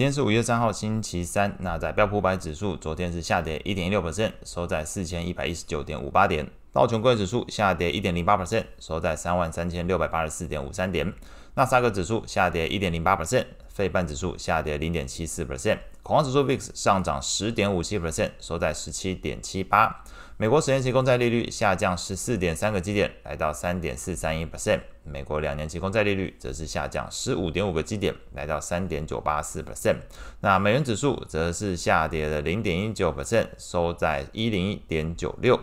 今天是五月三号，星期三。那在标普百指数，昨天是下跌一点一六 percent，收在四千一百一十九点五八点。道琼工业指数下跌一点零八 percent，收在三万三千六百八十四点五三点。纳斯达克指数下跌一点零八 percent，费半指数下跌零点七四 percent。恐慌指数 VIX 上涨十点五七 percent，收在十七点七八。美国十年期公债利率下降十四点三个基点，来到三点四三一 percent。美国两年期公债利率则是下降十五点五个基点，来到三点九八四 percent。那美元指数则是下跌了零点一九 percent，收在一零一点九六。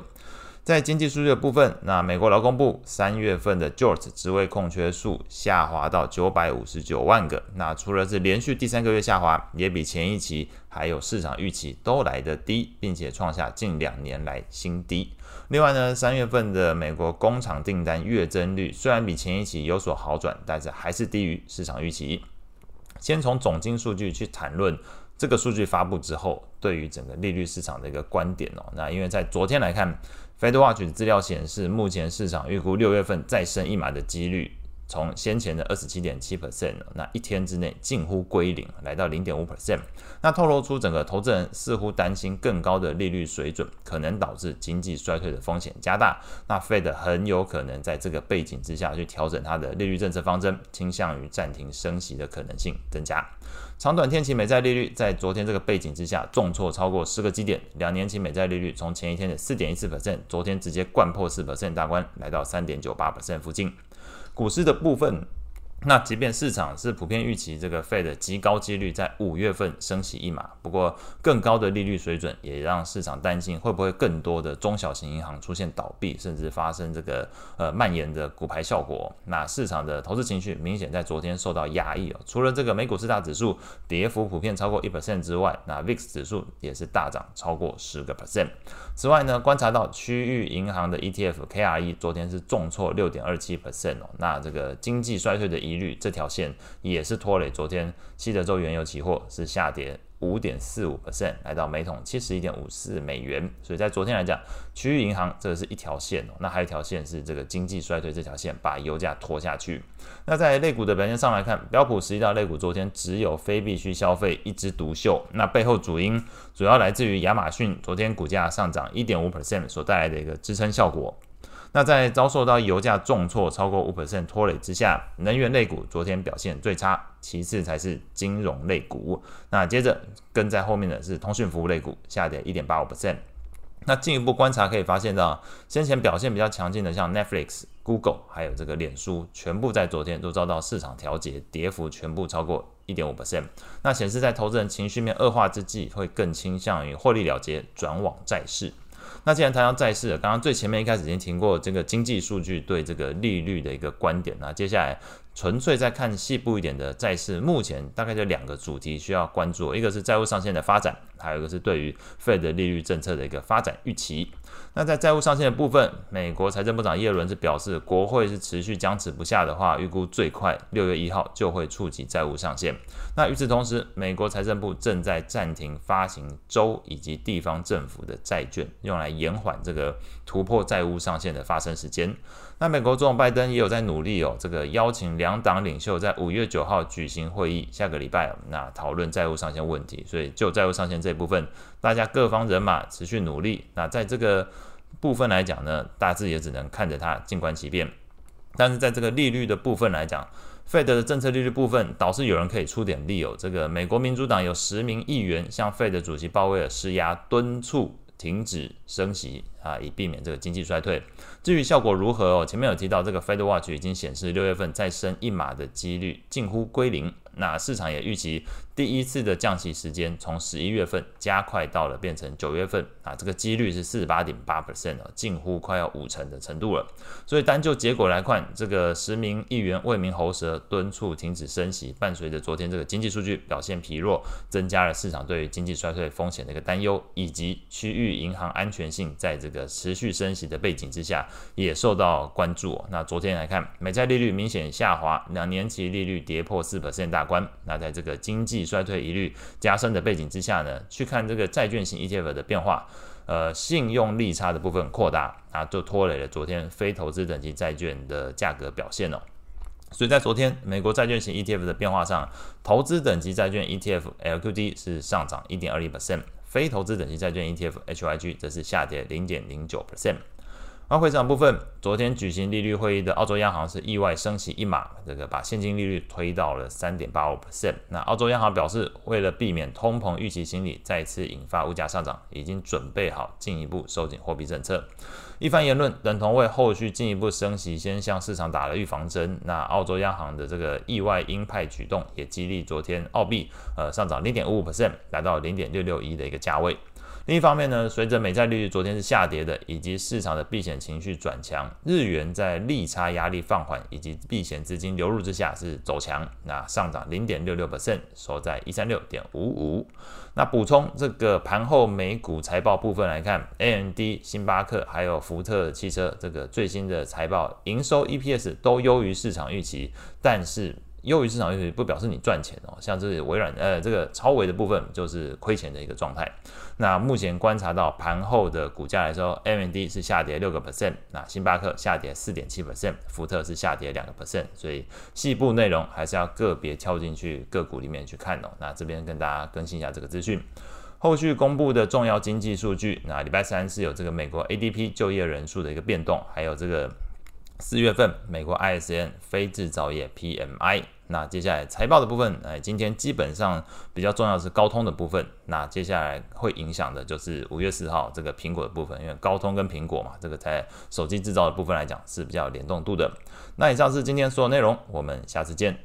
在经济数据的部分，那美国劳工部三月份的 JOLTS 职位空缺数下滑到九百五十九万个。那除了是连续第三个月下滑，也比前一期还有市场预期都来得低，并且创下近两年来新低。另外呢，三月份的美国工厂订单月增率虽然比前一期有所好转，但是还是低于市场预期。先从总经数据去谈论这个数据发布之后，对于整个利率市场的一个观点哦。那因为在昨天来看。FedWatch 的资料显示，目前市场预估六月份再升一码的几率，从先前的二十七点七 percent，那一天之内近乎归零，来到零点五 percent。那透露出整个投资人似乎担心更高的利率水准可能导致经济衰退的风险加大。那 Fed 很有可能在这个背景之下去调整它的利率政策方针，倾向于暂停升息的可能性增加。长短天期美债利率在昨天这个背景之下重挫超过十个基点，两年期美债利率从前一天的四点一四 percent，昨天直接掼破四 percent 大关，来到三点九八 percent 附近。古诗的部分。那即便市场是普遍预期这个 Fed 极高几率在五月份升息一码，不过更高的利率水准也让市场担心会不会更多的中小型银行出现倒闭，甚至发生这个呃蔓延的骨牌效果。那市场的投资情绪明显在昨天受到压抑哦。除了这个美股四大指数跌幅普遍超过一 percent 之外，那 VIX 指数也是大涨超过十个 percent。此外呢，观察到区域银行的 ETF KRE 昨天是重挫六点二七 percent 哦。那这个经济衰退的疑虑这条线也是拖累，昨天西德州原油期货是下跌五点四五 percent，来到每桶七十一点五四美元。所以在昨天来讲，区域银行这是一条线哦，那还有一条线是这个经济衰退这条线把油价拖下去。那在类股的表现上来看，标普十一大类股昨天只有非必需消费一枝独秀，那背后主因主要来自于亚马逊昨天股价上涨一点五 percent 所带来的一个支撑效果。那在遭受到油价重挫超过五 percent 拖累之下，能源类股昨天表现最差，其次才是金融类股。那接着跟在后面的是通讯服务类股，下跌一点八五 percent。那进一步观察可以发现到，先前表现比较强劲的像 Netflix、Google 还有这个脸书，全部在昨天都遭到市场调节，跌幅全部超过一点五 percent。那显示在投资人情绪面恶化之际，会更倾向于获利了结，转往债市。那既然谈到债市，刚刚最前面一开始已经听过这个经济数据对这个利率的一个观点，那接下来纯粹在看细部一点的债市，目前大概就两个主题需要关注，一个是债务上限的发展，还有一个是对于 Fed 利率政策的一个发展预期。那在债务上限的部分，美国财政部长耶伦是表示，国会是持续僵持不下的话，预估最快六月一号就会触及债务上限。那与此同时，美国财政部正在暂停发行州以及地方政府的债券，用来延缓这个突破债务上限的发生时间。那美国总统拜登也有在努力哦，这个邀请两党领袖在五月九号举行会议，下个礼拜那讨论债务上限问题。所以就债务上限这一部分，大家各方人马持续努力。那在这个部分来讲呢，大致也只能看着它静观其变。但是在这个利率的部分来讲，Fed 的政策利率部分倒是有人可以出点力哦。这个美国民主党有十名议员向 Fed 主席鲍威尔施压，敦促停止升息啊，以避免这个经济衰退。至于效果如何哦，前面有提到这个 FedWatch 已经显示六月份再升一码的几率近乎归零。那市场也预期第一次的降息时间从十一月份加快到了变成九月份啊，这个几率是四十八点八 percent，近乎快要五成的程度了。所以单就结果来看，这个十名议员为民喉舌，敦促停止升息，伴随着昨天这个经济数据表现疲弱，增加了市场对于经济衰退风险的一个担忧，以及区域银行安全性在这个持续升息的背景之下也受到关注。那昨天来看，美债利率明显下滑，两年期利率跌破四 percent 大关。那在这个经济衰退疑虑加深的背景之下呢，去看这个债券型 ETF 的变化，呃，信用利差的部分扩大啊，就拖累了昨天非投资等级债券的价格表现哦。所以在昨天美国债券型 ETF 的变化上，投资等级债券 ETF LQD 是上涨一点二一 percent，非投资等级债券 ETF HYG 则是下跌零点零九 percent。外汇市场部分，昨天举行利率会议的澳洲央行是意外升息一码，这个把现金利率推到了三点八五 percent。那澳洲央行表示，为了避免通膨预期心理再次引发物价上涨，已经准备好进一步收紧货币政策。一番言论等同为后续进一步升息先向市场打了预防针。那澳洲央行的这个意外鹰派举动，也激励昨天澳币呃上涨零点五五 percent，来到零点六六一的一个价位。另一方面呢，随着美债利率昨天是下跌的，以及市场的避险情绪转强，日元在利差压力放缓以及避险资金流入之下是走强，那上涨零点六六 percent，收在一三六点五五。那补充这个盘后美股财报部分来看，AMD、星巴克还有福特汽车这个最新的财报营收 EPS 都优于市场预期，但是。优于市场预期不表示你赚钱哦，像这微软呃这个超微的部分就是亏钱的一个状态。那目前观察到盘后的股价来说，AMD 是下跌六个 percent，那星巴克下跌四点七 percent，福特是下跌两个 percent，所以细部内容还是要个别跳进去个股里面去看哦。那这边跟大家更新一下这个资讯，后续公布的重要经济数据，那礼拜三是有这个美国 ADP 就业人数的一个变动，还有这个。四月份美国 ISM 非制造业 PMI，那接下来财报的部分，哎，今天基本上比较重要的是高通的部分，那接下来会影响的就是五月四号这个苹果的部分，因为高通跟苹果嘛，这个在手机制造的部分来讲是比较联动度的。那以上是今天所有内容，我们下次见。